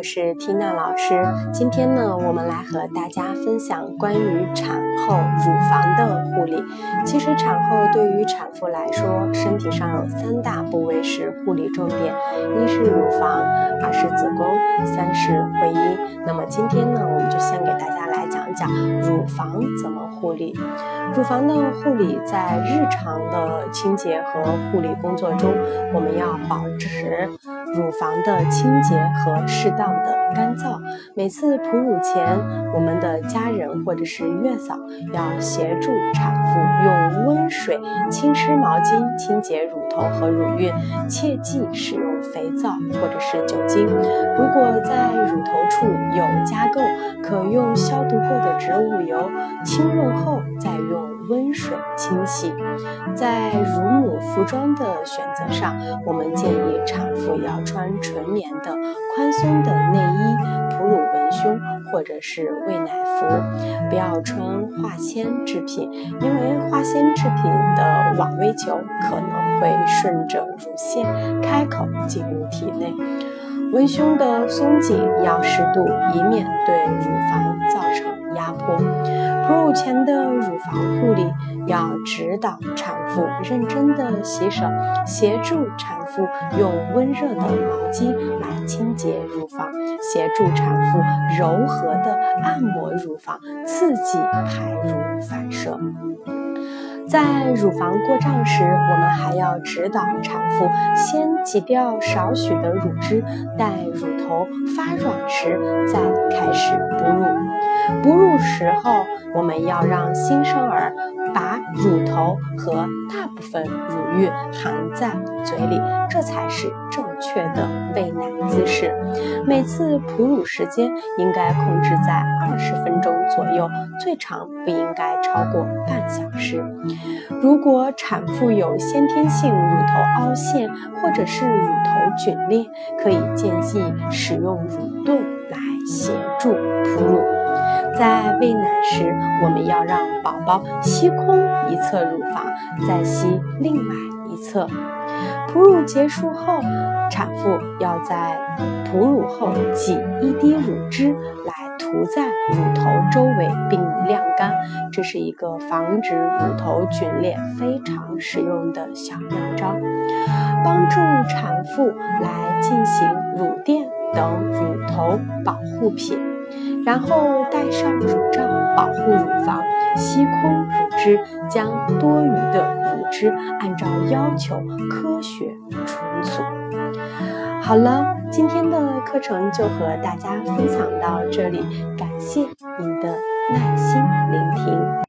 我是缇娜老师。今天呢，我们来和大家分享关于产后乳房的护理。其实产后对于产妇来说，身体上有三大部位是护理重点：一是乳房，二是子宫，三是会阴。那么今天呢，我们就先给大家来讲讲乳房怎么护理。乳房的护理在日常的清洁和护理工作中，我们要保持。乳房的清洁和适当的干燥。每次哺乳前，我们的家人或者是月嫂要协助产妇用温水、轻湿毛巾清洁乳头和乳晕，切忌使用肥皂或者是酒精。如果在乳头处有加垢，可用消毒过的植物油清润后再用。温水清洗，在乳母服装的选择上，我们建议产妇要穿纯棉的宽松的内衣，哺乳文胸或者是喂奶服，不要穿化纤制品，因为化纤制品的网微球可能会顺着乳腺开口进入体内。文胸的松紧要适度，以免对乳房造成压迫。哺乳前的乳房护理要指导产妇认真的洗手，协助产妇用温热的毛巾来清洁乳房，协助产妇柔和的按摩乳房，刺激排乳反射。在乳房过胀时，我们还要指导产妇先挤掉少许的乳汁，待乳头发软时再开始哺乳。哺乳时候，我们要让新生儿把乳头和大部分乳晕含在嘴里，这才是正确的喂奶姿势。每次哺乳时间应该控制在二十分钟左右，最长不应该超过半小时。如果产妇有先天性乳头凹陷或者是乳头皲裂，可以建议使用乳盾来协助哺乳。在喂奶时，我们要让宝宝吸空一侧乳房，再吸另外一侧。哺乳结束后，产妇要在哺乳后挤一滴乳汁来。涂在乳头周围并晾干，这是一个防止乳头皲裂非常实用的小妙招，帮助产妇来进行乳垫等乳头保护品，然后戴上乳罩保护乳房，吸空乳汁，将多余的乳汁按照要求科学存储。好了。今天的课程就和大家分享到这里，感谢您的耐心聆听。